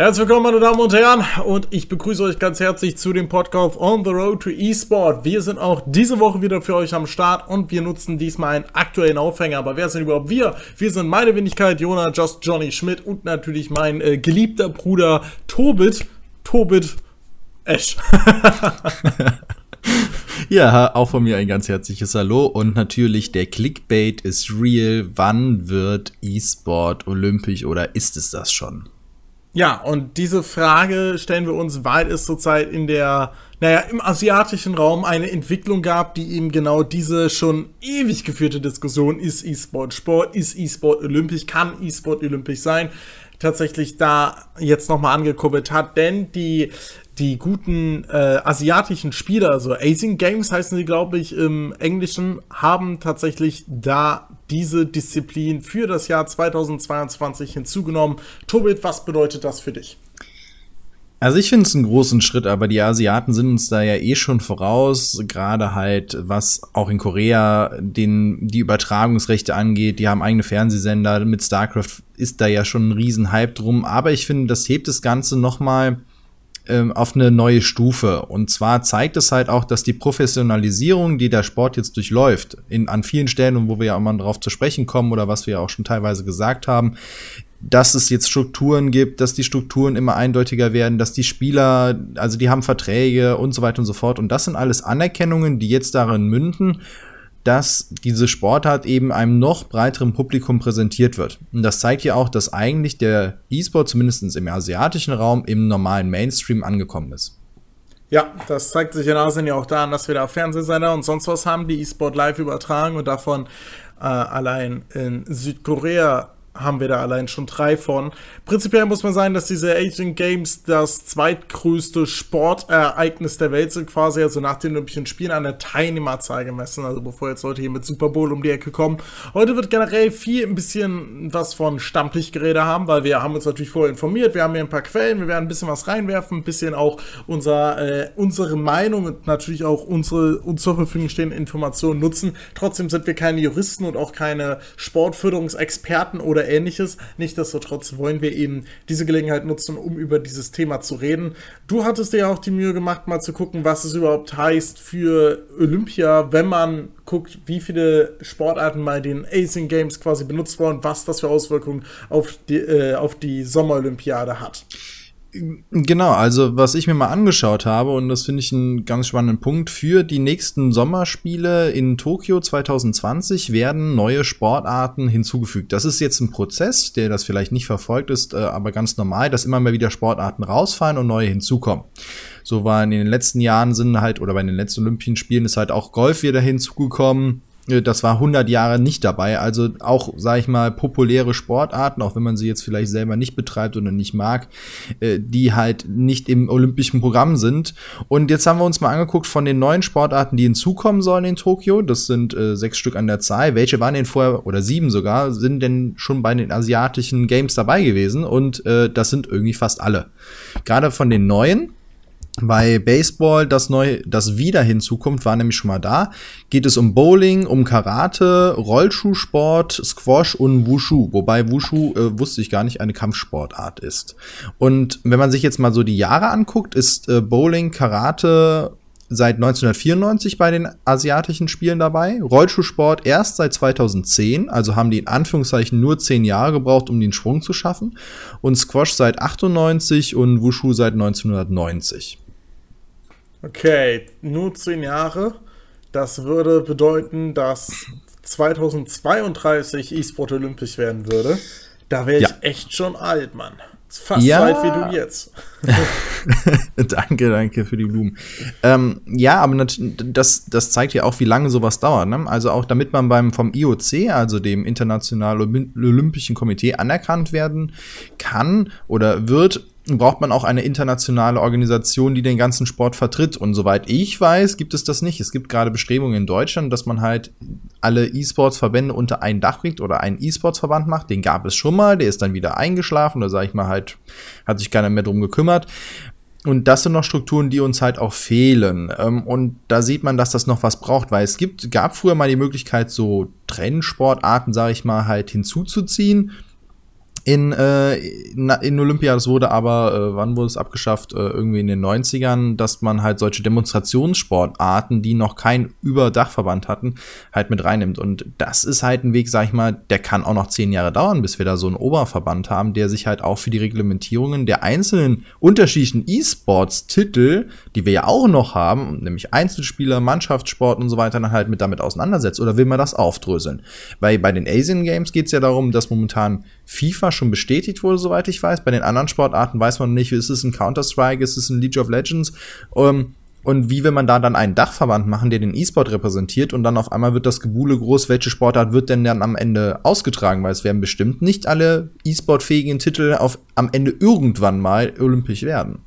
Herzlich willkommen, meine Damen und Herren, und ich begrüße euch ganz herzlich zu dem Podcast On the Road to eSport. Wir sind auch diese Woche wieder für euch am Start und wir nutzen diesmal einen aktuellen Aufhänger. Aber wer sind überhaupt wir? Wir sind meine Wenigkeit, Jonah, Just Johnny Schmidt und natürlich mein äh, geliebter Bruder Tobit. Tobit Esch. ja, auch von mir ein ganz herzliches Hallo und natürlich der Clickbait ist real. Wann wird eSport olympisch oder ist es das schon? Ja, und diese Frage stellen wir uns, weil es zurzeit in der, naja, im asiatischen Raum eine Entwicklung gab, die eben genau diese schon ewig geführte Diskussion, ist E-Sport Sport, ist E-Sport olympisch, kann E-Sport olympisch sein, tatsächlich da jetzt nochmal angekurbelt hat, denn die die guten äh, asiatischen Spieler, also Asian Games heißen sie, glaube ich, im Englischen, haben tatsächlich da diese Disziplin für das Jahr 2022 hinzugenommen. Tobit, was bedeutet das für dich? Also ich finde es einen großen Schritt, aber die Asiaten sind uns da ja eh schon voraus, gerade halt was auch in Korea den die Übertragungsrechte angeht, die haben eigene Fernsehsender mit StarCraft ist da ja schon ein riesen Hype drum, aber ich finde, das hebt das ganze noch mal ähm, auf eine neue Stufe. Und zwar zeigt es halt auch, dass die Professionalisierung, die der Sport jetzt durchläuft, in, an vielen Stellen und wo wir ja auch mal darauf zu sprechen kommen oder was wir ja auch schon teilweise gesagt haben, dass es jetzt Strukturen gibt, dass die Strukturen immer eindeutiger werden, dass die Spieler, also die haben Verträge und so weiter und so fort. Und das sind alles Anerkennungen, die jetzt darin münden, dass diese Sportart eben einem noch breiteren Publikum präsentiert wird. Und das zeigt ja auch, dass eigentlich der E-Sport zumindest im asiatischen Raum im normalen Mainstream angekommen ist. Ja, das zeigt sich in Asien ja auch daran, dass wir da Fernsehsender und sonst was haben, die E-Sport live übertragen und davon äh, allein in Südkorea haben wir da allein schon drei von. Prinzipiell muss man sagen, dass diese Asian Games das zweitgrößte Sportereignis der Welt sind, quasi also nach den Olympischen Spielen an der Teilnehmerzahl gemessen, also bevor jetzt Leute hier mit Super Bowl um die Ecke kommen. Heute wird generell viel ein bisschen was von Stammtischgerede haben, weil wir haben uns natürlich vorher informiert, wir haben hier ein paar Quellen, wir werden ein bisschen was reinwerfen, ein bisschen auch unser, äh, unsere Meinung und natürlich auch unsere uns zur Verfügung stehenden Informationen nutzen. Trotzdem sind wir keine Juristen und auch keine Sportförderungsexperten oder ähnliches. Nichtsdestotrotz wollen wir eben diese Gelegenheit nutzen, um über dieses Thema zu reden. Du hattest dir ja auch die Mühe gemacht, mal zu gucken, was es überhaupt heißt für Olympia, wenn man guckt, wie viele Sportarten bei den Asian Games quasi benutzt wurden, was das für Auswirkungen auf die, äh, auf die Sommerolympiade hat. Genau, also was ich mir mal angeschaut habe, und das finde ich einen ganz spannenden Punkt, für die nächsten Sommerspiele in Tokio 2020 werden neue Sportarten hinzugefügt. Das ist jetzt ein Prozess, der das vielleicht nicht verfolgt ist, äh, aber ganz normal, dass immer mal wieder Sportarten rausfallen und neue hinzukommen. So war in den letzten Jahren sind halt, oder bei den letzten Olympischen Spielen ist halt auch Golf wieder hinzugekommen das war 100 Jahre nicht dabei. Also auch, sag ich mal, populäre Sportarten, auch wenn man sie jetzt vielleicht selber nicht betreibt oder nicht mag, äh, die halt nicht im olympischen Programm sind. Und jetzt haben wir uns mal angeguckt von den neuen Sportarten, die hinzukommen sollen in Tokio. Das sind äh, sechs Stück an der Zahl. Welche waren denn vorher, oder sieben sogar, sind denn schon bei den asiatischen Games dabei gewesen? Und äh, das sind irgendwie fast alle. Gerade von den neuen bei Baseball, das neu, das wieder hinzukommt, war nämlich schon mal da. Geht es um Bowling, um Karate, Rollschuhsport, Squash und Wushu. Wobei Wushu, äh, wusste ich gar nicht, eine Kampfsportart ist. Und wenn man sich jetzt mal so die Jahre anguckt, ist äh, Bowling, Karate seit 1994 bei den asiatischen Spielen dabei. Rollschuhsport erst seit 2010, also haben die in Anführungszeichen nur zehn Jahre gebraucht, um den Sprung zu schaffen. Und Squash seit 98 und Wushu seit 1990. Okay, nur zehn Jahre. Das würde bedeuten, dass 2032 E-Sport olympisch werden würde. Da wäre ich ja. echt schon alt, Mann. Ist fast ja. so alt wie du jetzt. danke, danke für die Blumen. Ähm, ja, aber das, das zeigt ja auch, wie lange sowas dauert. Ne? Also auch damit man beim vom IOC, also dem Internationalen Olympischen Komitee, anerkannt werden kann oder wird, braucht man auch eine internationale Organisation, die den ganzen Sport vertritt. Und soweit ich weiß, gibt es das nicht. Es gibt gerade Bestrebungen in Deutschland, dass man halt alle E-Sports-Verbände unter ein Dach bringt oder einen E-Sports-Verband macht. Den gab es schon mal, der ist dann wieder eingeschlafen, da sage ich mal halt, hat sich keiner mehr drum gekümmert. Und das sind noch Strukturen, die uns halt auch fehlen. Ähm, und da sieht man, dass das noch was braucht, weil es gibt, gab früher mal die Möglichkeit, so Trennsportarten, sage ich mal, halt hinzuzuziehen in, äh, in Olympia. Das wurde aber, äh, wann wurde es abgeschafft? Äh, irgendwie in den 90ern, dass man halt solche Demonstrationssportarten, die noch kein Überdachverband hatten, halt mit reinnimmt. Und das ist halt ein Weg, sag ich mal, der kann auch noch zehn Jahre dauern, bis wir da so einen Oberverband haben, der sich halt auch für die Reglementierungen der einzelnen unterschiedlichen E-Sports-Titel, die wir ja auch noch haben, nämlich Einzelspieler, Mannschaftssport und so weiter, dann halt mit damit auseinandersetzt. Oder will man das aufdröseln? Weil bei den Asian Games geht es ja darum, dass momentan FIFA schon bestätigt wurde, soweit ich weiß. Bei den anderen Sportarten weiß man nicht, ist es ein Counter-Strike, ist es ein League of Legends? Ähm, und wie will man da dann einen Dachverband machen, der den E-Sport repräsentiert und dann auf einmal wird das Gebuhle groß, welche Sportart wird denn dann am Ende ausgetragen, weil es werden bestimmt nicht alle E-Sport-fähigen Titel auf, am Ende irgendwann mal olympisch werden.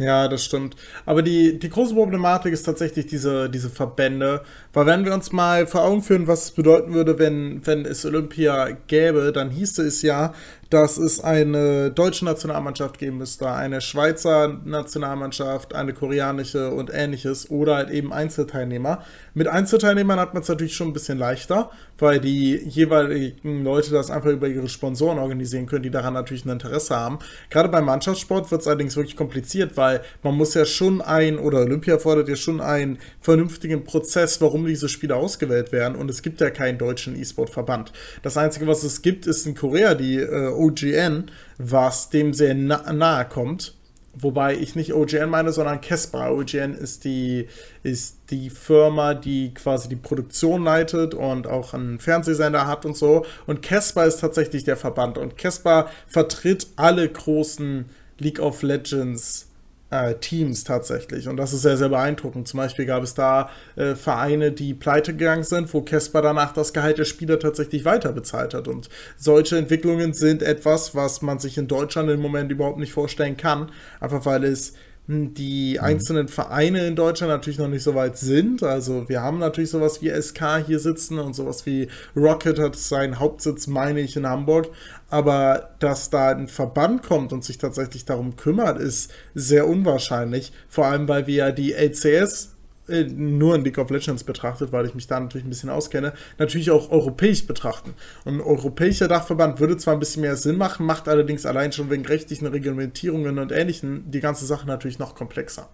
Ja, das stimmt. Aber die, die große Problematik ist tatsächlich diese, diese Verbände. Weil wenn wir uns mal vor Augen führen, was es bedeuten würde, wenn, wenn es Olympia gäbe, dann hieße es ja, dass es eine deutsche Nationalmannschaft geben müsste, eine Schweizer Nationalmannschaft, eine koreanische und ähnliches oder halt eben Einzelteilnehmer. Mit Einzelteilnehmern hat man es natürlich schon ein bisschen leichter, weil die jeweiligen Leute das einfach über ihre Sponsoren organisieren können, die daran natürlich ein Interesse haben. Gerade beim Mannschaftssport wird es allerdings wirklich kompliziert, weil man muss ja schon ein, oder Olympia fordert ja schon einen vernünftigen Prozess, warum diese Spiele ausgewählt werden und es gibt ja keinen deutschen E-Sport-Verband. Das Einzige, was es gibt, ist in Korea die äh, OGN, was dem sehr na nahe kommt. Wobei ich nicht OGN meine, sondern Kespa. OGN ist die, ist die Firma, die quasi die Produktion leitet und auch einen Fernsehsender hat und so. Und Kespa ist tatsächlich der Verband. Und Kespa vertritt alle großen League of Legends äh, Teams tatsächlich. Und das ist sehr, sehr beeindruckend. Zum Beispiel gab es da äh, Vereine, die pleite gegangen sind, wo Casper danach das Gehalt der Spieler tatsächlich weiter bezahlt hat. Und solche Entwicklungen sind etwas, was man sich in Deutschland im Moment überhaupt nicht vorstellen kann. Einfach weil es die mhm. einzelnen Vereine in Deutschland natürlich noch nicht so weit sind. Also wir haben natürlich sowas wie SK hier sitzen und sowas wie Rocket hat seinen Hauptsitz, meine ich, in Hamburg. Aber dass da ein Verband kommt und sich tatsächlich darum kümmert, ist sehr unwahrscheinlich. Vor allem, weil wir ja die LCS äh, nur in League of Legends betrachtet, weil ich mich da natürlich ein bisschen auskenne, natürlich auch europäisch betrachten. Und ein europäischer Dachverband würde zwar ein bisschen mehr Sinn machen, macht allerdings allein schon wegen rechtlichen Reglementierungen und Ähnlichem die ganze Sache natürlich noch komplexer.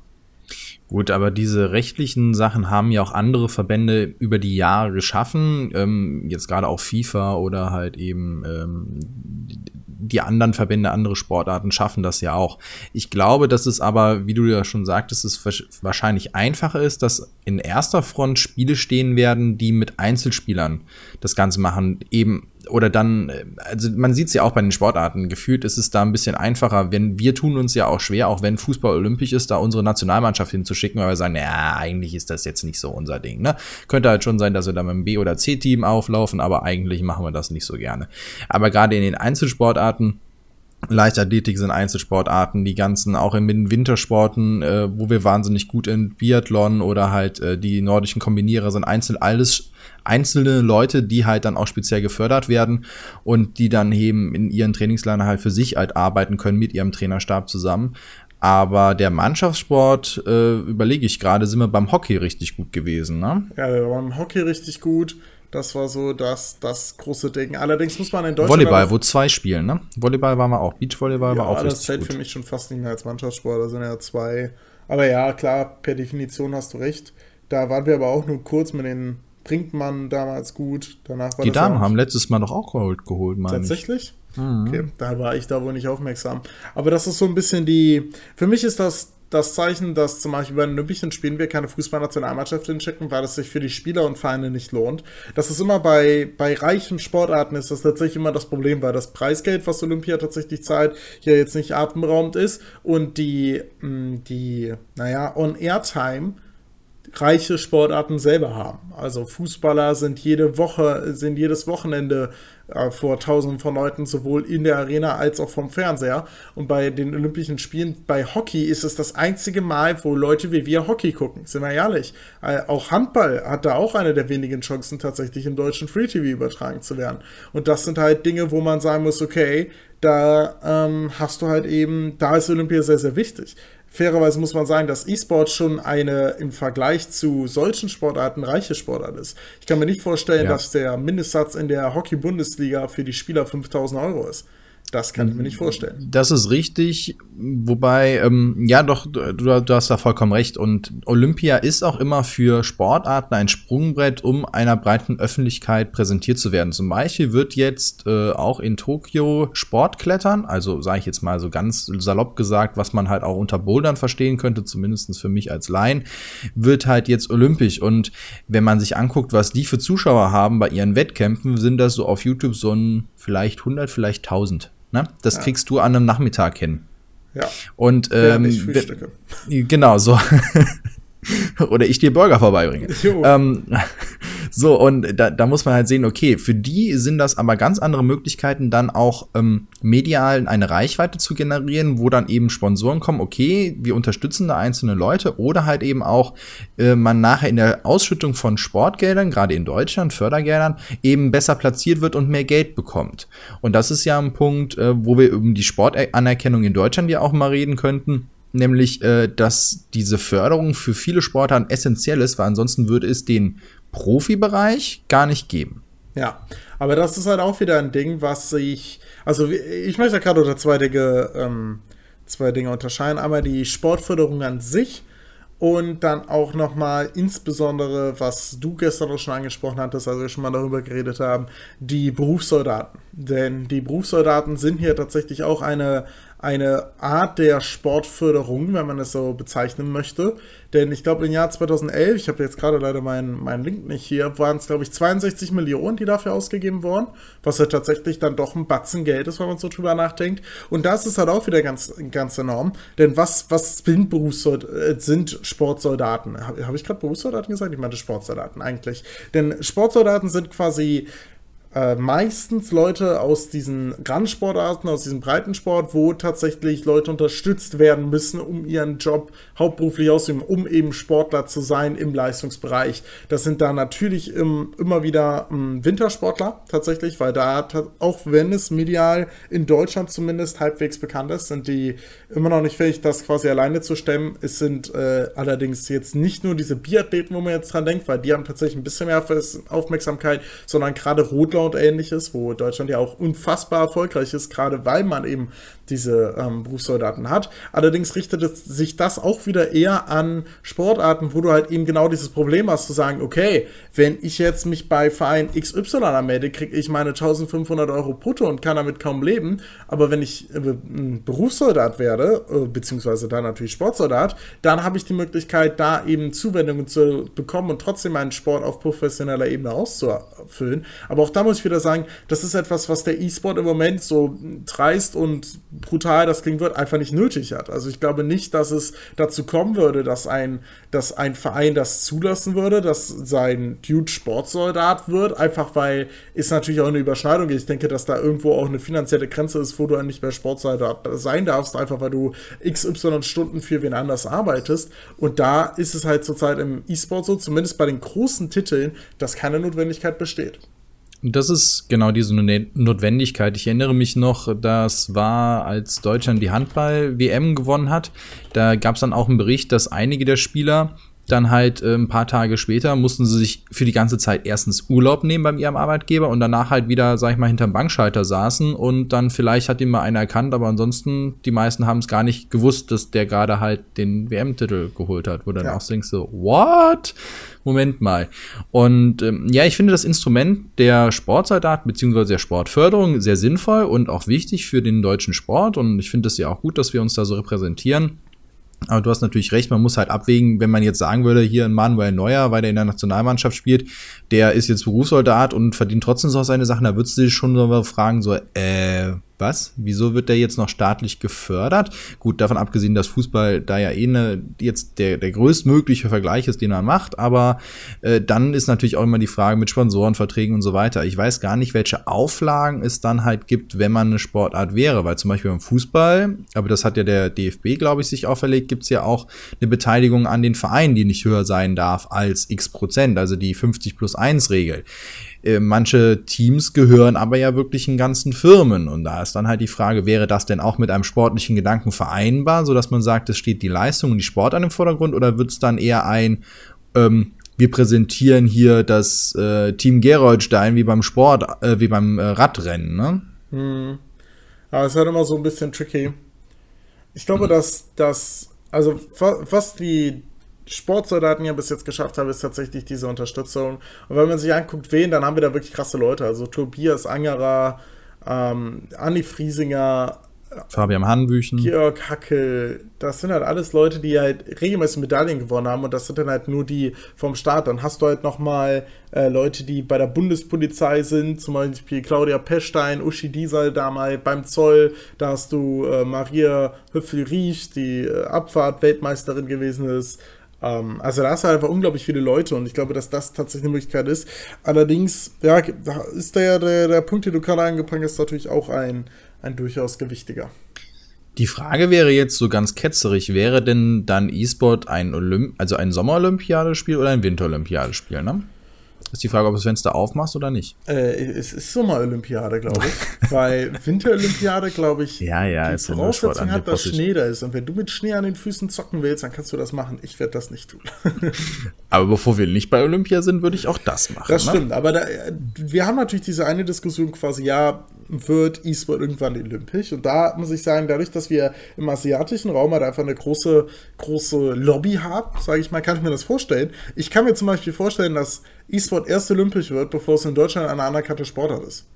Gut, aber diese rechtlichen Sachen haben ja auch andere Verbände über die Jahre geschaffen. Ähm, jetzt gerade auch FIFA oder halt eben ähm, die anderen Verbände, andere Sportarten schaffen das ja auch. Ich glaube, dass es aber, wie du ja schon sagtest, es wahrscheinlich einfacher ist, dass in erster Front Spiele stehen werden, die mit Einzelspielern das Ganze machen. Eben oder dann, also man sieht es ja auch bei den Sportarten, gefühlt ist es da ein bisschen einfacher, wenn wir tun uns ja auch schwer, auch wenn Fußball olympisch ist, da unsere Nationalmannschaft hinzuschicken, weil wir sagen, ja, eigentlich ist das jetzt nicht so unser Ding. Ne? Könnte halt schon sein, dass wir da mit dem B- oder C-Team auflaufen, aber eigentlich machen wir das nicht so gerne. Aber gerade in den Einzelsportarten, Leichtathletik sind Einzelsportarten, die ganzen auch in den Wintersporten, äh, wo wir wahnsinnig gut in Biathlon oder halt äh, die nordischen Kombinierer sind einzeln alles einzelne Leute, die halt dann auch speziell gefördert werden und die dann eben in ihren Trainingslagern halt für sich halt arbeiten können mit ihrem Trainerstab zusammen. Aber der Mannschaftssport, äh, überlege ich gerade, sind wir beim Hockey richtig gut gewesen, ne? Ja, wir waren beim Hockey richtig gut. Das war so das, das große Ding. Allerdings muss man in Deutschland. Volleyball, wo zwei spielen, ne? Volleyball waren wir auch. Beachvolleyball ja, war auch das zählt für mich schon fast nicht mehr als Mannschaftssport. Da sind ja zwei. Aber ja, klar, per Definition hast du recht. Da waren wir aber auch nur kurz mit den Brinkmann damals gut. Danach war Die Damen haben letztes Mal doch auch geholt, geholt meine Tatsächlich? Ich. Mhm. Okay, da war ich da wohl nicht aufmerksam. Aber das ist so ein bisschen die. Für mich ist das das Zeichen, dass zum Beispiel bei den Olympischen Spielen wir keine Fußballnationalmannschaft hinschicken, weil es sich für die Spieler und Vereine nicht lohnt. Das ist immer bei, bei reichen Sportarten ist das tatsächlich immer das Problem, weil das Preisgeld, was Olympia tatsächlich zahlt, hier jetzt nicht atemberaubend ist und die, mm, die naja, On-Air-Time reiche Sportarten selber haben. Also Fußballer sind jede Woche, sind jedes Wochenende äh, vor tausenden von Leuten sowohl in der Arena als auch vom Fernseher. Und bei den Olympischen Spielen, bei Hockey ist es das einzige Mal, wo Leute wie wir Hockey gucken. Sind wir ehrlich. Äh, auch Handball hat da auch eine der wenigen Chancen, tatsächlich im deutschen Free TV übertragen zu werden. Und das sind halt Dinge, wo man sagen muss, okay, da ähm, hast du halt eben, da ist Olympia sehr, sehr wichtig fairerweise muss man sagen, dass E-Sport schon eine im Vergleich zu solchen Sportarten reiche Sportart ist. Ich kann mir nicht vorstellen, ja. dass der Mindestsatz in der Hockey-Bundesliga für die Spieler 5000 Euro ist. Das kann ich mir nicht vorstellen. Das ist richtig, wobei, ähm, ja doch, du, du, hast da vollkommen recht. Und Olympia ist auch immer für Sportarten ein Sprungbrett, um einer breiten Öffentlichkeit präsentiert zu werden. Zum Beispiel wird jetzt äh, auch in Tokio Sportklettern, also sage ich jetzt mal so ganz salopp gesagt, was man halt auch unter Bouldern verstehen könnte, zumindest für mich als Laien, wird halt jetzt olympisch. Und wenn man sich anguckt, was die für Zuschauer haben bei ihren Wettkämpfen, sind das so auf YouTube so ein vielleicht 100, vielleicht 1000. Ne? Das ja. kriegst du an einem Nachmittag hin. Ja. Und ähm, genau so. Oder ich dir Burger vorbeibringe. Ähm, so, und da, da muss man halt sehen, okay, für die sind das aber ganz andere Möglichkeiten, dann auch ähm, medial eine Reichweite zu generieren, wo dann eben Sponsoren kommen, okay, wir unterstützen da einzelne Leute oder halt eben auch äh, man nachher in der Ausschüttung von Sportgeldern, gerade in Deutschland, Fördergeldern, eben besser platziert wird und mehr Geld bekommt. Und das ist ja ein Punkt, äh, wo wir über die Sportanerkennung in Deutschland ja auch mal reden könnten nämlich, äh, dass diese Förderung für viele Sportarten essentiell ist, weil ansonsten würde es den Profibereich gar nicht geben. Ja, aber das ist halt auch wieder ein Ding, was ich, also ich möchte gerade unter zwei Dinge, ähm, zwei Dinge unterscheiden. Einmal die Sportförderung an sich und dann auch nochmal insbesondere, was du gestern auch schon angesprochen hattest, als wir schon mal darüber geredet haben, die Berufssoldaten. Denn die Berufssoldaten sind hier tatsächlich auch eine, eine Art der Sportförderung, wenn man es so bezeichnen möchte. Denn ich glaube, im Jahr 2011, ich habe jetzt gerade leider meinen, meinen Link nicht hier, waren es, glaube ich, 62 Millionen, die dafür ausgegeben wurden, was ja tatsächlich dann doch ein Batzen Geld ist, wenn man so drüber nachdenkt. Und das ist halt auch wieder ganz, ganz enorm. Denn was, was sind, Berufssoldaten, äh, sind Sportsoldaten? Habe hab ich gerade Berufssoldaten gesagt? Ich meinte Sportsoldaten eigentlich. Denn Sportsoldaten sind quasi äh, meistens Leute aus diesen Randsportarten, aus diesem Breitensport, wo tatsächlich Leute unterstützt werden müssen, um ihren Job hauptberuflich auszuüben, um eben Sportler zu sein im Leistungsbereich. Das sind da natürlich im, immer wieder ähm, Wintersportler tatsächlich, weil da, auch wenn es medial in Deutschland zumindest halbwegs bekannt ist, sind die immer noch nicht fähig, das quasi alleine zu stemmen. Es sind äh, allerdings jetzt nicht nur diese Biathleten, wo man jetzt dran denkt, weil die haben tatsächlich ein bisschen mehr Aufmerksamkeit, sondern gerade Rotlau und ähnliches, wo Deutschland ja auch unfassbar erfolgreich ist, gerade weil man eben diese ähm, Berufssoldaten hat. Allerdings richtet es sich das auch wieder eher an Sportarten, wo du halt eben genau dieses Problem hast, zu sagen, okay, wenn ich jetzt mich bei Verein XY anmelde, kriege ich meine 1500 Euro brutto und kann damit kaum leben. Aber wenn ich äh, Berufssoldat werde, äh, beziehungsweise dann natürlich Sportsoldat, dann habe ich die Möglichkeit, da eben Zuwendungen zu bekommen und trotzdem meinen Sport auf professioneller Ebene auszufüllen. Aber auch da muss ich wieder sagen, das ist etwas, was der E-Sport im Moment so dreist und brutal das klingen wird, einfach nicht nötig hat. Also ich glaube nicht, dass es dazu kommen würde, dass ein, dass ein Verein das zulassen würde, dass sein Dude Sportsoldat wird, einfach weil es natürlich auch eine Überschneidung gibt. Ich denke, dass da irgendwo auch eine finanzielle Grenze ist, wo du dann nicht mehr Sportsoldat sein darfst, einfach weil du XY Stunden für wen anders arbeitest. Und da ist es halt zurzeit im E-Sport so, zumindest bei den großen Titeln, dass keine Notwendigkeit besteht. Das ist genau diese Notwendigkeit. Ich erinnere mich noch, das war, als Deutschland die Handball-WM gewonnen hat. Da gab es dann auch einen Bericht, dass einige der Spieler dann halt äh, ein paar Tage später mussten sie sich für die ganze Zeit erstens Urlaub nehmen beim ihrem Arbeitgeber und danach halt wieder, sag ich mal, hinterm Bankschalter saßen und dann vielleicht hat ihn mal einer erkannt, aber ansonsten, die meisten haben es gar nicht gewusst, dass der gerade halt den WM-Titel geholt hat, wo dann ja. auch denkst so, what? Moment mal. Und ähm, ja, ich finde das Instrument der Sportsoldaten beziehungsweise der Sportförderung sehr sinnvoll und auch wichtig für den deutschen Sport und ich finde es ja auch gut, dass wir uns da so repräsentieren. Aber du hast natürlich recht, man muss halt abwägen, wenn man jetzt sagen würde, hier ein Manuel Neuer, weil der in der Nationalmannschaft spielt, der ist jetzt Berufssoldat und verdient trotzdem so seine Sachen, da würdest du dich schon so fragen, so, äh, was? Wieso wird der jetzt noch staatlich gefördert? Gut, davon abgesehen, dass Fußball da ja eh ne, jetzt der, der größtmögliche Vergleich ist, den man macht, aber äh, dann ist natürlich auch immer die Frage mit Sponsorenverträgen und so weiter. Ich weiß gar nicht, welche Auflagen es dann halt gibt, wenn man eine Sportart wäre, weil zum Beispiel beim Fußball, aber das hat ja der DFB, glaube ich, sich auferlegt, gibt's ja auch eine Beteiligung an den Vereinen, die nicht höher sein darf als x Prozent, also die 50 plus 1 Regel Äh, manche Teams gehören aber ja wirklich in ganzen Firmen. Und da ist dann halt die Frage, wäre das denn auch mit einem sportlichen Gedanken vereinbar, sodass man sagt, es steht die Leistung und die Sport an im Vordergrund, oder wird es dann eher ein, ähm, wir präsentieren hier das äh, Team Geroldstein wie beim Sport, äh, wie beim äh, Radrennen, ne? Hm. Aber es ist halt immer so ein bisschen tricky. Ich glaube, hm. dass das, also was die Sportsoldaten ja bis jetzt geschafft haben, ist tatsächlich diese Unterstützung. Und wenn man sich anguckt, wen, dann haben wir da wirklich krasse Leute. Also Tobias Angerer, ähm, Andi Friesinger, Fabian Hanbüchen. Georg Hackel, das sind halt alles Leute, die halt regelmäßig Medaillen gewonnen haben und das sind dann halt nur die vom Staat. Dann hast du halt nochmal äh, Leute, die bei der Bundespolizei sind, zum Beispiel Claudia Pechstein, Uschi Diesel damals beim Zoll, da hast du äh, Maria Höffel-Riesch, die äh, Abfahrt-Weltmeisterin gewesen ist. Ähm, also da hast du einfach unglaublich viele Leute und ich glaube, dass das tatsächlich eine Möglichkeit ist. Allerdings, ja, ist der, der, der Punkt, den du gerade angefangen hast, natürlich auch ein ein durchaus gewichtiger. Die Frage wäre jetzt so ganz ketzerig, wäre denn dann E-Sport ein Olymp also ein Sommerolympiadespiel oder ein Winterolympiadespiel, ne? Ist die Frage, ob du das Fenster aufmachst oder nicht. Äh, es ist Sommerolympiade, glaube ich. Weil Winterolympiade, glaube ich, ja, ja, die Voraussetzung hat, dass Schnee da ist. Und wenn du mit Schnee an den Füßen zocken willst, dann kannst du das machen. Ich werde das nicht tun. aber bevor wir nicht bei Olympia sind, würde ich auch das machen. Das ne? stimmt, aber da, wir haben natürlich diese eine Diskussion quasi, ja, wird E-Sport irgendwann olympisch? Und da muss ich sagen, dadurch, dass wir im asiatischen Raum halt einfach eine große, große Lobby haben, sage ich mal, kann ich mir das vorstellen. Ich kann mir zum Beispiel vorstellen, dass E-Sport erst olympisch wird, bevor es in Deutschland eine anerkannte Sportart ist.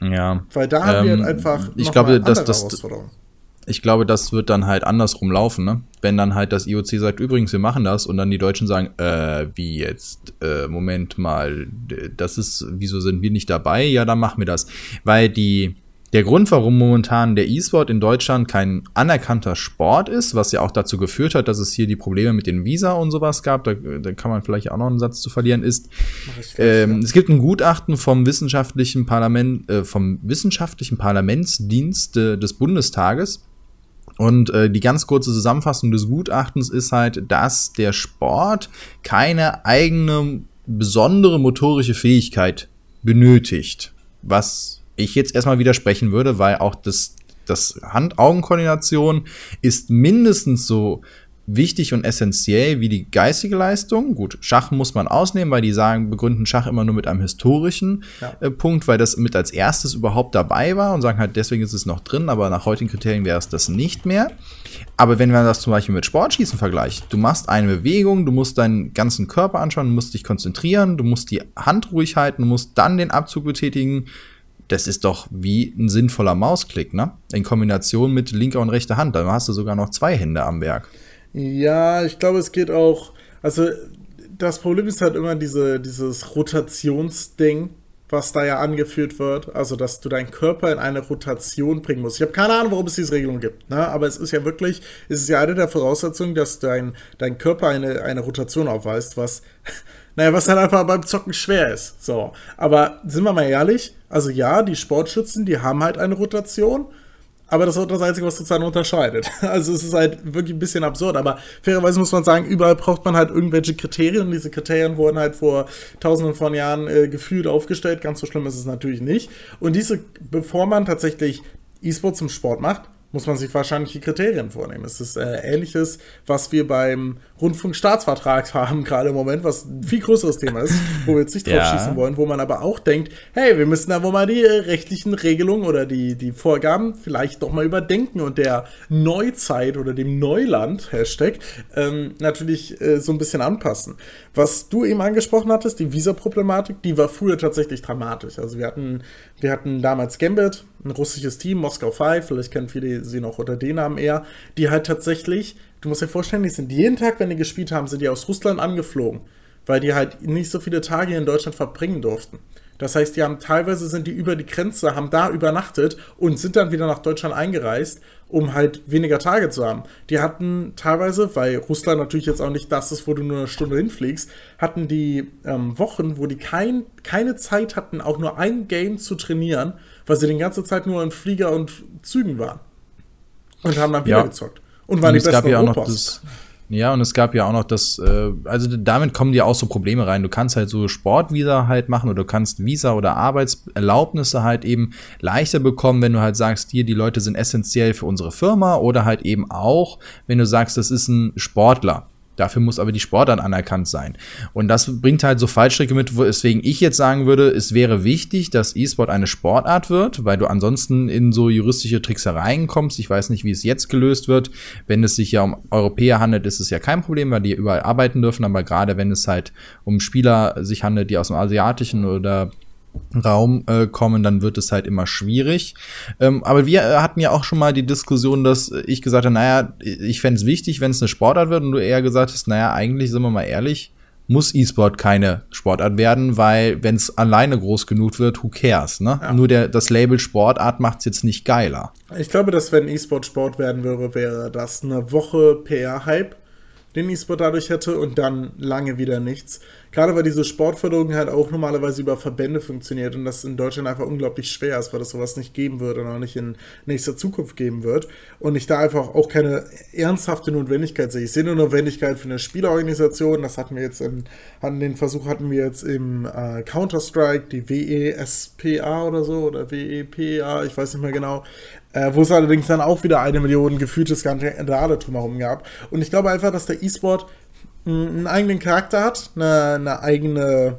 Ja. Weil da haben ähm, wir halt ähm, einfach ich glaube, dass das ich glaube, das wird dann halt andersrum laufen, ne? Wenn dann halt das IOC sagt, übrigens, wir machen das und dann die Deutschen sagen, äh, wie jetzt, äh, Moment mal, das ist, wieso sind wir nicht dabei? Ja, dann machen wir das. Weil die, der Grund, warum momentan der E-Sport in Deutschland kein anerkannter Sport ist, was ja auch dazu geführt hat, dass es hier die Probleme mit den Visa und sowas gab, da, da kann man vielleicht auch noch einen Satz zu verlieren, ist, ähm, es gibt ein Gutachten vom wissenschaftlichen Parlament, äh, vom wissenschaftlichen Parlamentsdienst äh, des Bundestages, und äh, die ganz kurze Zusammenfassung des Gutachtens ist halt, dass der Sport keine eigene besondere motorische Fähigkeit benötigt, was ich jetzt erstmal widersprechen würde, weil auch das, das Hand-Augen-Koordination ist mindestens so wichtig und essentiell wie die geistige Leistung. Gut, Schach muss man ausnehmen, weil die sagen, begründen Schach immer nur mit einem historischen ja. äh, Punkt, weil das mit als erstes überhaupt dabei war und sagen halt, deswegen ist es noch drin, aber nach heutigen Kriterien wäre es das nicht mehr. Aber wenn man das zum Beispiel mit Sportschießen vergleicht, du machst eine Bewegung, du musst deinen ganzen Körper anschauen, du musst dich konzentrieren, du musst die Hand ruhig halten, du musst dann den Abzug betätigen, das ist doch wie ein sinnvoller Mausklick, ne? In Kombination mit linker und rechter Hand. Da hast du sogar noch zwei Hände am Werk. Ja, ich glaube, es geht auch. Also, das Problem ist halt immer diese, dieses Rotationsding, was da ja angeführt wird. Also, dass du deinen Körper in eine Rotation bringen musst. Ich habe keine Ahnung, warum es diese Regelung gibt. Ne? Aber es ist ja wirklich, es ist ja eine der Voraussetzungen, dass dein, dein Körper eine, eine Rotation aufweist, was, naja, was halt einfach beim Zocken schwer ist. So. Aber sind wir mal ehrlich, also ja, die Sportschützen, die haben halt eine Rotation aber das ist das Einzige, was sozusagen unterscheidet. Also es ist halt wirklich ein bisschen absurd. Aber fairerweise muss man sagen, überall braucht man halt irgendwelche Kriterien. Diese Kriterien wurden halt vor tausenden von Jahren äh, gefühlt aufgestellt. Ganz so schlimm ist es natürlich nicht. Und diese, bevor man tatsächlich E-Sport zum Sport macht, muss man sich wahrscheinlich die Kriterien vornehmen. Es ist äh, ähnliches, was wir beim Rundfunkstaatsvertrag haben, gerade im Moment, was ein viel größeres Thema ist, wo wir jetzt nicht drauf ja. schießen wollen, wo man aber auch denkt, hey, wir müssen da wohl mal die äh, rechtlichen Regelungen oder die, die Vorgaben vielleicht doch mal überdenken und der Neuzeit oder dem Neuland, Hashtag, ähm, natürlich äh, so ein bisschen anpassen. Was du eben angesprochen hattest, die Visa-Problematik, die war früher tatsächlich dramatisch. Also wir hatten, wir hatten damals Gambit, ein russisches Team, Moskau 5, vielleicht kennen viele sie noch unter den Namen eher, die halt tatsächlich, du musst dir vorstellen, die sind jeden Tag, wenn die gespielt haben, sind die aus Russland angeflogen, weil die halt nicht so viele Tage in Deutschland verbringen durften. Das heißt, die haben teilweise sind die über die Grenze, haben da übernachtet und sind dann wieder nach Deutschland eingereist, um halt weniger Tage zu haben. Die hatten teilweise, weil Russland natürlich jetzt auch nicht das ist, wo du nur eine Stunde hinfliegst, hatten die ähm, Wochen, wo die kein, keine Zeit hatten, auch nur ein Game zu trainieren, weil sie die ganze Zeit nur in Flieger und Zügen waren. Und haben dann wieder ja. gezockt. Und waren und die es besten gab ja und es gab ja auch noch das, äh, also damit kommen dir auch so Probleme rein. Du kannst halt so Sportvisa halt machen oder du kannst Visa oder Arbeitserlaubnisse halt eben leichter bekommen, wenn du halt sagst, hier, die Leute sind essentiell für unsere Firma oder halt eben auch, wenn du sagst, das ist ein Sportler. Dafür muss aber die Sportart anerkannt sein. Und das bringt halt so Fallstricke mit, weswegen ich jetzt sagen würde, es wäre wichtig, dass E-Sport eine Sportart wird, weil du ansonsten in so juristische Tricksereien kommst. Ich weiß nicht, wie es jetzt gelöst wird. Wenn es sich ja um Europäer handelt, ist es ja kein Problem, weil die überall arbeiten dürfen. Aber gerade wenn es halt um Spieler sich handelt, die aus dem asiatischen oder Raum äh, kommen, dann wird es halt immer schwierig. Ähm, aber wir äh, hatten ja auch schon mal die Diskussion, dass ich gesagt habe, naja, ich fände es wichtig, wenn es eine Sportart wird und du eher gesagt hast, naja, eigentlich sind wir mal ehrlich, muss E-Sport keine Sportart werden, weil wenn es alleine groß genug wird, who cares, ne? Ja. Nur der, das Label Sportart macht es jetzt nicht geiler. Ich glaube, dass wenn E-Sport Sport werden würde, wäre das eine Woche PR-Hype den E-Sport dadurch hätte und dann lange wieder nichts. Gerade weil diese Sportförderung halt auch normalerweise über Verbände funktioniert und das in Deutschland einfach unglaublich schwer ist, weil es sowas nicht geben wird und auch nicht in nächster Zukunft geben wird. Und ich da einfach auch keine ernsthafte Notwendigkeit sehe. Ich sehe eine Notwendigkeit für eine Spielerorganisation. Das hatten wir jetzt in, hatten den Versuch hatten wir jetzt im äh, Counter-Strike, die WESPA oder so, oder WEPA, ich weiß nicht mehr genau, äh, wo es allerdings dann auch wieder eine Million gefühlte Skandale drumherum gab. Und ich glaube einfach, dass der E-Sport einen eigenen Charakter hat, eine, eine eigene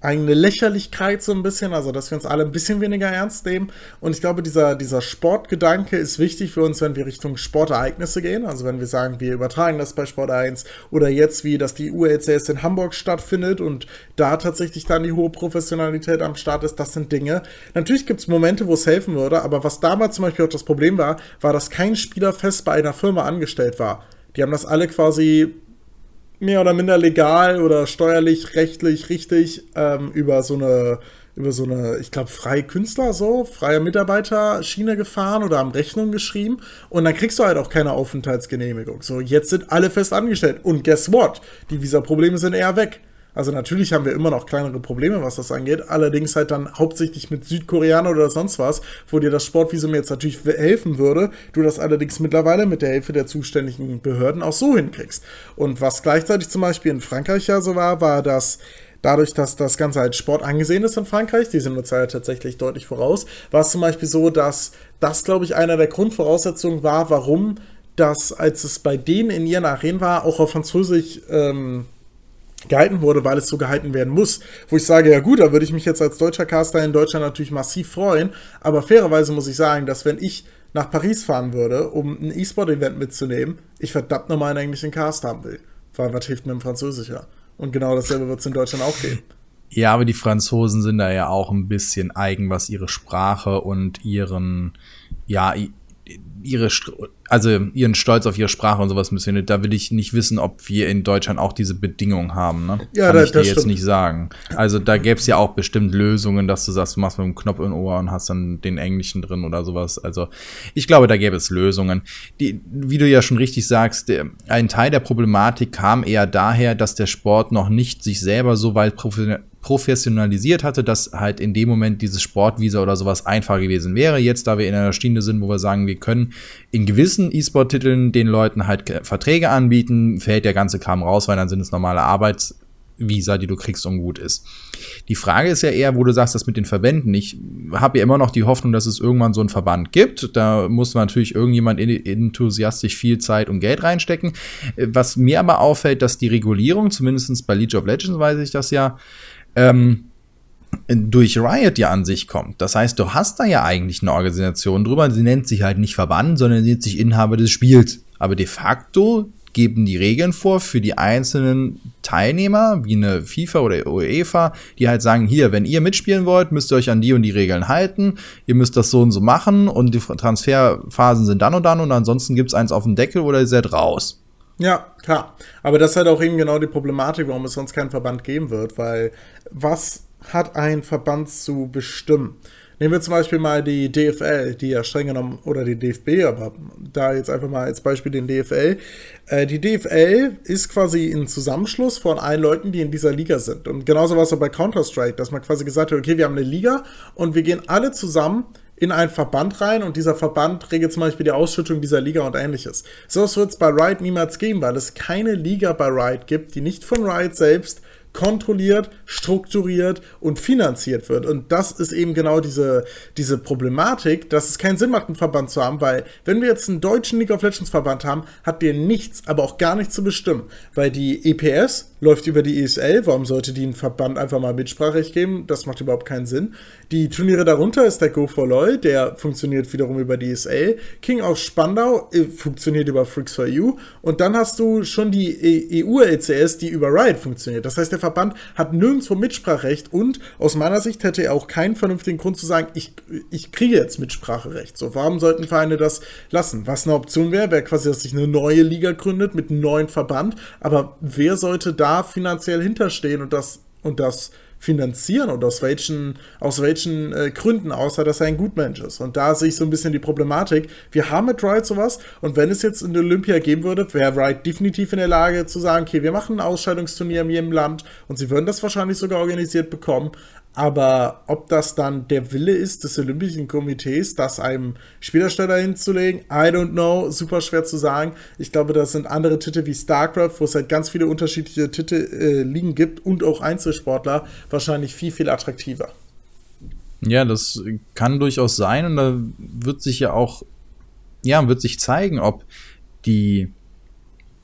eigene Lächerlichkeit so ein bisschen, also dass wir uns alle ein bisschen weniger ernst nehmen. Und ich glaube, dieser, dieser Sportgedanke ist wichtig für uns, wenn wir Richtung Sportereignisse gehen. Also wenn wir sagen, wir übertragen das bei Sport 1 oder jetzt wie, dass die ULCS in Hamburg stattfindet und da tatsächlich dann die hohe Professionalität am Start ist, das sind Dinge. Natürlich gibt es Momente, wo es helfen würde, aber was damals zum Beispiel auch das Problem war, war, dass kein Spieler fest bei einer Firma angestellt war. Die haben das alle quasi mehr oder minder legal oder steuerlich, rechtlich richtig ähm, über so eine über so eine, ich glaube, freie Künstler, so, freie Mitarbeiter-Schiene gefahren oder haben Rechnung geschrieben und dann kriegst du halt auch keine Aufenthaltsgenehmigung. So, jetzt sind alle fest angestellt und guess what? Die Visa-Probleme sind eher weg. Also natürlich haben wir immer noch kleinere Probleme, was das angeht, allerdings halt dann hauptsächlich mit Südkoreanern oder sonst was, wo dir das Sportvisum jetzt natürlich helfen würde, du das allerdings mittlerweile mit der Hilfe der zuständigen Behörden auch so hinkriegst. Und was gleichzeitig zum Beispiel in Frankreich ja so war, war, dass dadurch, dass das Ganze als Sport angesehen ist in Frankreich, die sind uns ja tatsächlich deutlich voraus, war es zum Beispiel so, dass das, glaube ich, einer der Grundvoraussetzungen war, warum das, als es bei denen in ihren Arenen war, auch auf Französisch ähm, gehalten wurde, weil es so gehalten werden muss. Wo ich sage, ja gut, da würde ich mich jetzt als deutscher Caster in Deutschland natürlich massiv freuen. Aber fairerweise muss ich sagen, dass wenn ich nach Paris fahren würde, um ein E-Sport-Event mitzunehmen, ich verdammt nochmal einen englischen Cast haben will. Weil was hilft mir im Französischer? Und genau dasselbe wird es in Deutschland auch geben. Ja, aber die Franzosen sind da ja auch ein bisschen eigen, was ihre Sprache und ihren, ja, ihre, also ihren Stolz auf ihre Sprache und sowas müssen. Da will ich nicht wissen, ob wir in Deutschland auch diese Bedingungen haben. Ne? Ja, Kann das, ich dir jetzt nicht sagen. Also da gäbe es ja auch bestimmt Lösungen, dass du sagst, du machst mit dem Knopf in Ohr und hast dann den Englischen drin oder sowas. Also ich glaube, da gäbe es Lösungen. Die, wie du ja schon richtig sagst, der, ein Teil der Problematik kam eher daher, dass der Sport noch nicht sich selber so weit professionell professionalisiert hatte, dass halt in dem Moment dieses Sportvisa oder sowas einfach gewesen wäre. Jetzt, da wir in einer Stunde sind, wo wir sagen, wir können in gewissen E-Sport-Titeln den Leuten halt Verträge anbieten, fällt der ganze Kram raus, weil dann sind es normale Arbeitsvisa, die du kriegst und gut ist. Die Frage ist ja eher, wo du sagst, das mit den Verbänden. Ich habe ja immer noch die Hoffnung, dass es irgendwann so einen Verband gibt. Da muss natürlich irgendjemand enthusiastisch viel Zeit und Geld reinstecken. Was mir aber auffällt, dass die Regulierung, zumindest bei League of Legends weiß ich das ja, ähm, durch Riot ja an sich kommt. Das heißt, du hast da ja eigentlich eine Organisation drüber. Sie nennt sich halt nicht Verband, sondern sie nennt sich Inhaber des Spiels. Aber de facto geben die Regeln vor für die einzelnen Teilnehmer, wie eine FIFA oder UEFA, die halt sagen, hier, wenn ihr mitspielen wollt, müsst ihr euch an die und die Regeln halten, ihr müsst das so und so machen und die Transferphasen sind dann und dann und ansonsten gibt's eins auf dem Deckel oder ihr seid raus. Ja, klar. Aber das ist halt auch eben genau die Problematik, warum es sonst keinen Verband geben wird, weil was hat ein Verband zu bestimmen? Nehmen wir zum Beispiel mal die DFL, die ja streng genommen, oder die DFB, aber da jetzt einfach mal als Beispiel den DFL. Äh, die DFL ist quasi ein Zusammenschluss von allen Leuten, die in dieser Liga sind. Und genauso war es auch bei Counter-Strike, dass man quasi gesagt hat, okay, wir haben eine Liga und wir gehen alle zusammen in einen Verband rein und dieser Verband regelt zum Beispiel die Ausschüttung dieser Liga und ähnliches. So wird es bei Riot niemals geben, weil es keine Liga bei Riot gibt, die nicht von Riot selbst kontrolliert, strukturiert und finanziert wird. Und das ist eben genau diese, diese Problematik, dass es keinen Sinn macht, einen Verband zu haben, weil wenn wir jetzt einen deutschen League of Legends Verband haben, hat der nichts, aber auch gar nichts zu bestimmen, weil die EPS läuft über die ESL, warum sollte die einen Verband einfach mal Mitspracherecht geben? Das macht überhaupt keinen Sinn. Die Turniere darunter ist der Go for LOL, der funktioniert wiederum über die ESL. King aus Spandau äh, funktioniert über Freaks for You und dann hast du schon die EU-LCS, die über Riot funktioniert. Das heißt, der Verband hat nirgendwo Mitspracherecht und aus meiner Sicht hätte er auch keinen vernünftigen Grund zu sagen, ich, ich kriege jetzt Mitspracherecht. So, warum sollten Vereine das lassen? Was eine Option wäre, wäre quasi, dass sich eine neue Liga gründet mit einem neuen Verband. Aber wer sollte da finanziell hinterstehen und das, und das finanzieren und aus welchen, aus welchen äh, Gründen, außer dass er ein Gutmensch ist. Und da sehe ich so ein bisschen die Problematik. Wir haben mit Riot sowas und wenn es jetzt in Olympia geben würde, wäre Riot definitiv in der Lage zu sagen, okay, wir machen ein Ausscheidungsturnier in jedem Land und sie würden das wahrscheinlich sogar organisiert bekommen, aber ob das dann der Wille ist des Olympischen Komitees, das einem Spielersteller hinzulegen, I don't know, super schwer zu sagen. Ich glaube, das sind andere Titel wie StarCraft, wo es halt ganz viele unterschiedliche Titel äh, liegen gibt und auch Einzelsportler, wahrscheinlich viel, viel attraktiver. Ja, das kann durchaus sein und da wird sich ja auch, ja, wird sich zeigen, ob die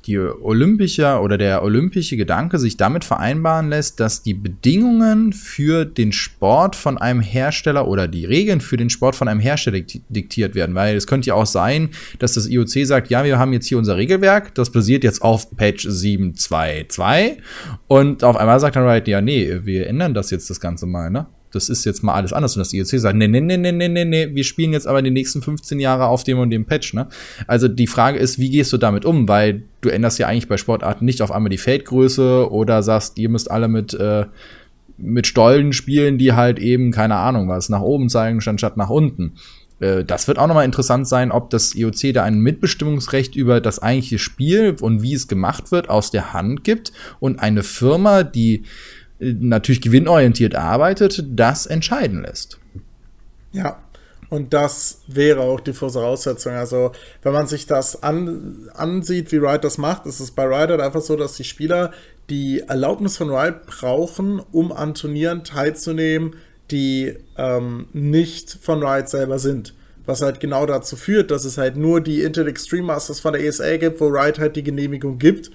die olympische oder der olympische Gedanke sich damit vereinbaren lässt, dass die Bedingungen für den Sport von einem Hersteller oder die Regeln für den Sport von einem Hersteller diktiert werden. Weil es könnte ja auch sein, dass das IOC sagt, ja, wir haben jetzt hier unser Regelwerk, das basiert jetzt auf Patch 722 und auf einmal sagt dann halt, ja, nee, wir ändern das jetzt das Ganze mal, ne? Das ist jetzt mal alles anders. Und das IOC sagt, nee, nee, nee, nee, nee, nee, nee, wir spielen jetzt aber die nächsten 15 Jahre auf dem und dem Patch, ne? Also die Frage ist, wie gehst du damit um? Weil du änderst ja eigentlich bei Sportarten nicht auf einmal die Feldgröße oder sagst, ihr müsst alle mit, äh, mit Stollen spielen, die halt eben, keine Ahnung was, nach oben zeigen, statt nach unten. Äh, das wird auch nochmal interessant sein, ob das IOC da ein Mitbestimmungsrecht über das eigentliche Spiel und wie es gemacht wird aus der Hand gibt und eine Firma, die natürlich gewinnorientiert arbeitet, das entscheiden lässt. Ja, und das wäre auch die Voraussetzung. Also, wenn man sich das an, ansieht, wie Riot das macht, ist es bei Riot halt einfach so, dass die Spieler die Erlaubnis von Riot brauchen, um an Turnieren teilzunehmen, die ähm, nicht von Riot selber sind. Was halt genau dazu führt, dass es halt nur die Intel Extreme Masters von der ESA gibt, wo Riot halt die Genehmigung gibt.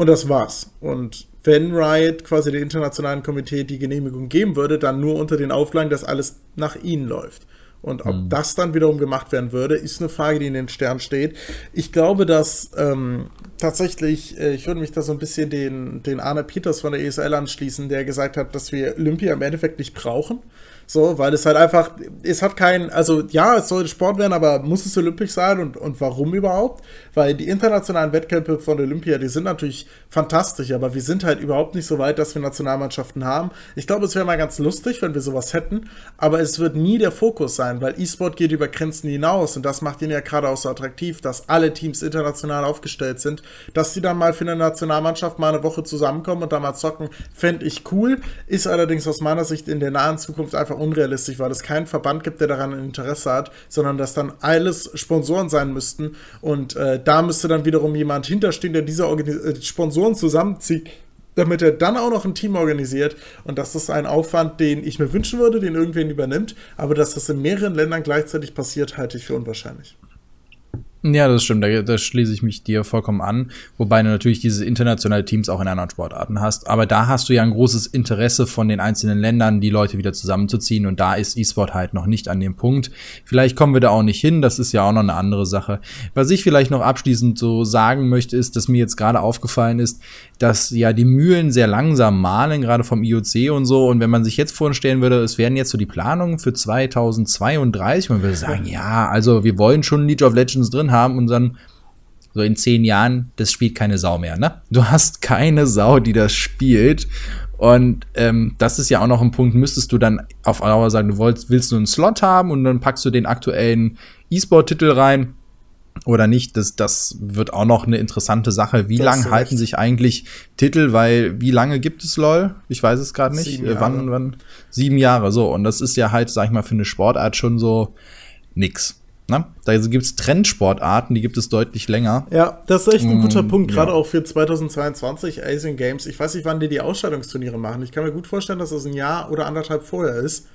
Und das war's. Und wenn Riot quasi dem internationalen Komitee die Genehmigung geben würde, dann nur unter den Auflagen, dass alles nach ihnen läuft. Und ob mhm. das dann wiederum gemacht werden würde, ist eine Frage, die in den Sternen steht. Ich glaube, dass ähm, tatsächlich, äh, ich würde mich da so ein bisschen den, den Arne Peters von der ESL anschließen, der gesagt hat, dass wir Olympia im Endeffekt nicht brauchen. So, weil es halt einfach, es hat kein, also ja, es soll Sport werden, aber muss es olympisch sein und, und warum überhaupt? Weil die internationalen Wettkämpfe von Olympia, die sind natürlich fantastisch, aber wir sind halt überhaupt nicht so weit, dass wir Nationalmannschaften haben. Ich glaube, es wäre mal ganz lustig, wenn wir sowas hätten, aber es wird nie der Fokus sein, weil E-Sport geht über Grenzen hinaus und das macht ihn ja gerade auch so attraktiv, dass alle Teams international aufgestellt sind, dass sie dann mal für eine Nationalmannschaft mal eine Woche zusammenkommen und da mal zocken, fände ich cool, ist allerdings aus meiner Sicht in der nahen Zukunft einfach unrealistisch, weil es keinen Verband gibt, der daran ein Interesse hat, sondern dass dann alles Sponsoren sein müssten. Und äh, da müsste dann wiederum jemand hinterstehen, der diese Organis äh, Sponsoren zusammenzieht, damit er dann auch noch ein Team organisiert. Und das ist ein Aufwand, den ich mir wünschen würde, den irgendwen übernimmt. Aber dass das in mehreren Ländern gleichzeitig passiert, halte ich für unwahrscheinlich. Ja, das stimmt, da, da schließe ich mich dir vollkommen an. Wobei du natürlich diese internationalen Teams auch in anderen Sportarten hast. Aber da hast du ja ein großes Interesse von den einzelnen Ländern, die Leute wieder zusammenzuziehen. Und da ist E-Sport halt noch nicht an dem Punkt. Vielleicht kommen wir da auch nicht hin. Das ist ja auch noch eine andere Sache. Was ich vielleicht noch abschließend so sagen möchte, ist, dass mir jetzt gerade aufgefallen ist, dass ja die Mühlen sehr langsam malen, gerade vom IOC und so. Und wenn man sich jetzt vorstellen würde, es wären jetzt so die Planungen für 2032, man würde sagen, ja, also wir wollen schon League of Legends drin haben und dann so in zehn Jahren, das spielt keine Sau mehr, ne? Du hast keine Sau, die das spielt. Und ähm, das ist ja auch noch ein Punkt, müsstest du dann auf Dauer sagen, du willst, willst nur einen Slot haben und dann packst du den aktuellen E-Sport-Titel rein. oder nicht, das, das wird auch noch eine interessante Sache. Wie lange halten sich eigentlich Titel, weil wie lange gibt es LOL? Ich weiß es gerade nicht. Sieben Jahre. Wann, wann? Sieben Jahre, so. Und das ist ja halt, sag ich mal, für eine Sportart schon so nix. Ne? Da gibt es Trendsportarten, die gibt es deutlich länger. Ja, das ist echt ein guter mm, Punkt, gerade ja. auch für 2022 Asian Games. Ich weiß nicht, wann die die Ausscheidungsturniere machen. Ich kann mir gut vorstellen, dass das ein Jahr oder anderthalb vorher ist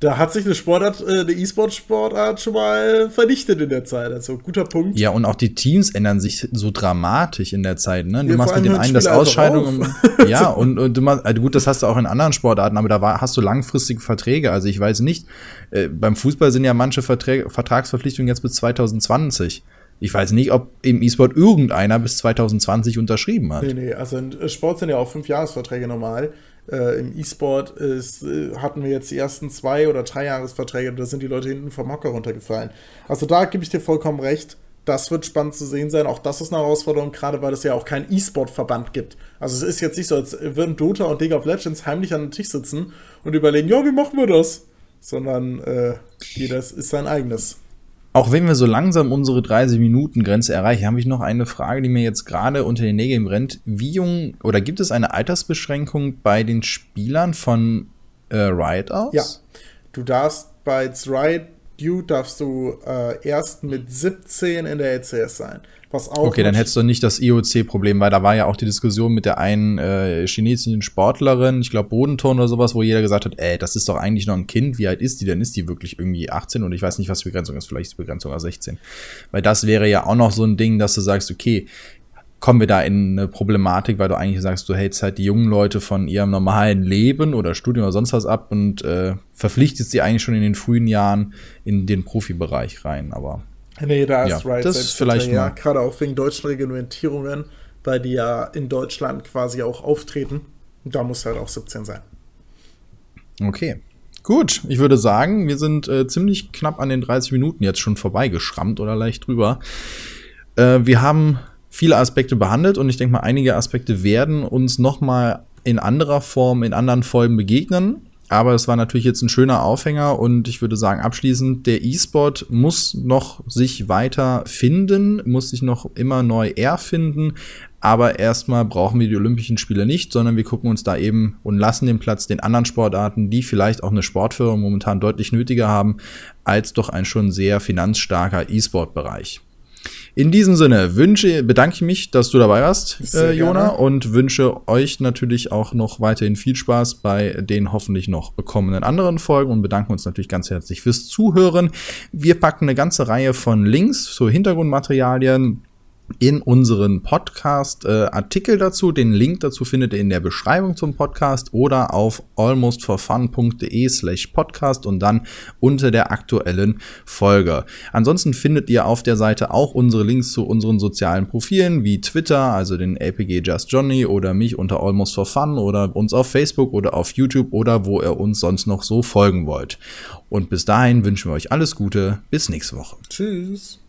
da hat sich eine Sportart, äh, eine E-Sport-Sportart schon mal vernichtet in der Zeit. Also guter Punkt. Ja, und auch die Teams ändern sich so dramatisch in der Zeit. Ne? Du ja, machst mit dem einen das Ausscheidung. ja, und, und du machst, also gut, das hast du auch in anderen Sportarten, aber da war, hast du langfristige Verträge. Also ich weiß nicht, äh, beim Fußball sind ja manche Verträge, Vertragsverpflichtungen jetzt bis 2020. Ich weiß nicht, ob im E-Sport irgendeiner bis 2020 unterschrieben hat. Nee, nee, also in Sport sind ja auch fünf Jahresverträge normal. Äh, Im E-Sport ist, äh, hatten wir jetzt die ersten zwei oder drei Jahresverträge, da sind die Leute hinten vom Hocker runtergefallen. Also da gebe ich dir vollkommen recht. Das wird spannend zu sehen sein. Auch das ist eine Herausforderung, gerade weil es ja auch keinen E-Sport-Verband gibt. Also es ist jetzt nicht so, als würden Dota und League of Legends heimlich an den Tisch sitzen und überlegen, ja, wie machen wir das? Sondern äh, jeder ist sein eigenes. Auch wenn wir so langsam unsere 30-Minuten-Grenze erreichen, habe ich noch eine Frage, die mir jetzt gerade unter den Nägeln brennt. Wie jung oder gibt es eine Altersbeschränkung bei den Spielern von äh, Riot aus? Ja, du darfst bei Riot Dude darfst du äh, erst mit 17 in der LCS sein. Was auch okay, dann hättest du nicht das IOC-Problem, weil da war ja auch die Diskussion mit der einen äh, chinesischen Sportlerin, ich glaube Bodenton oder sowas, wo jeder gesagt hat, ey, das ist doch eigentlich noch ein Kind, wie alt ist die denn? Ist die wirklich irgendwie 18 und ich weiß nicht, was die Begrenzung ist, vielleicht ist die Begrenzung auch 16. Weil das wäre ja auch noch so ein Ding, dass du sagst, okay, kommen wir da in eine Problematik, weil du eigentlich sagst, du hältst halt die jungen Leute von ihrem normalen Leben oder Studium oder sonst was ab und äh, verpflichtest sie eigentlich schon in den frühen Jahren in den Profibereich rein, aber Nee, da ist ja, right. Das ist vielleicht ja, gerade auch wegen deutschen Reglementierungen, weil die ja in Deutschland quasi auch auftreten. Da muss halt auch 17 sein. Okay. Gut, ich würde sagen, wir sind äh, ziemlich knapp an den 30 Minuten jetzt schon vorbeigeschrammt oder leicht drüber. Äh, wir haben viele Aspekte behandelt und ich denke mal, einige Aspekte werden uns noch mal in anderer Form, in anderen Folgen begegnen. Aber es war natürlich jetzt ein schöner Aufhänger und ich würde sagen, abschließend, der E-Sport muss noch sich weiter finden, muss sich noch immer neu erfinden. Aber erstmal brauchen wir die Olympischen Spiele nicht, sondern wir gucken uns da eben und lassen den Platz den anderen Sportarten, die vielleicht auch eine Sportförderung momentan deutlich nötiger haben, als doch ein schon sehr finanzstarker E-Sport-Bereich. In diesem Sinne wünsche, bedanke ich mich, dass du dabei warst, äh, Jona, und wünsche euch natürlich auch noch weiterhin viel Spaß bei den hoffentlich noch kommenden anderen Folgen und bedanken uns natürlich ganz herzlich fürs Zuhören. Wir packen eine ganze Reihe von Links zu Hintergrundmaterialien in unseren Podcast-Artikel äh, dazu. Den Link dazu findet ihr in der Beschreibung zum Podcast oder auf almostforfun.de slash podcast und dann unter der aktuellen Folge. Ansonsten findet ihr auf der Seite auch unsere Links zu unseren sozialen Profilen wie Twitter, also den LPG Just Johnny oder mich unter Almost for Fun oder uns auf Facebook oder auf YouTube oder wo ihr uns sonst noch so folgen wollt. Und bis dahin wünschen wir euch alles Gute. Bis nächste Woche. Tschüss.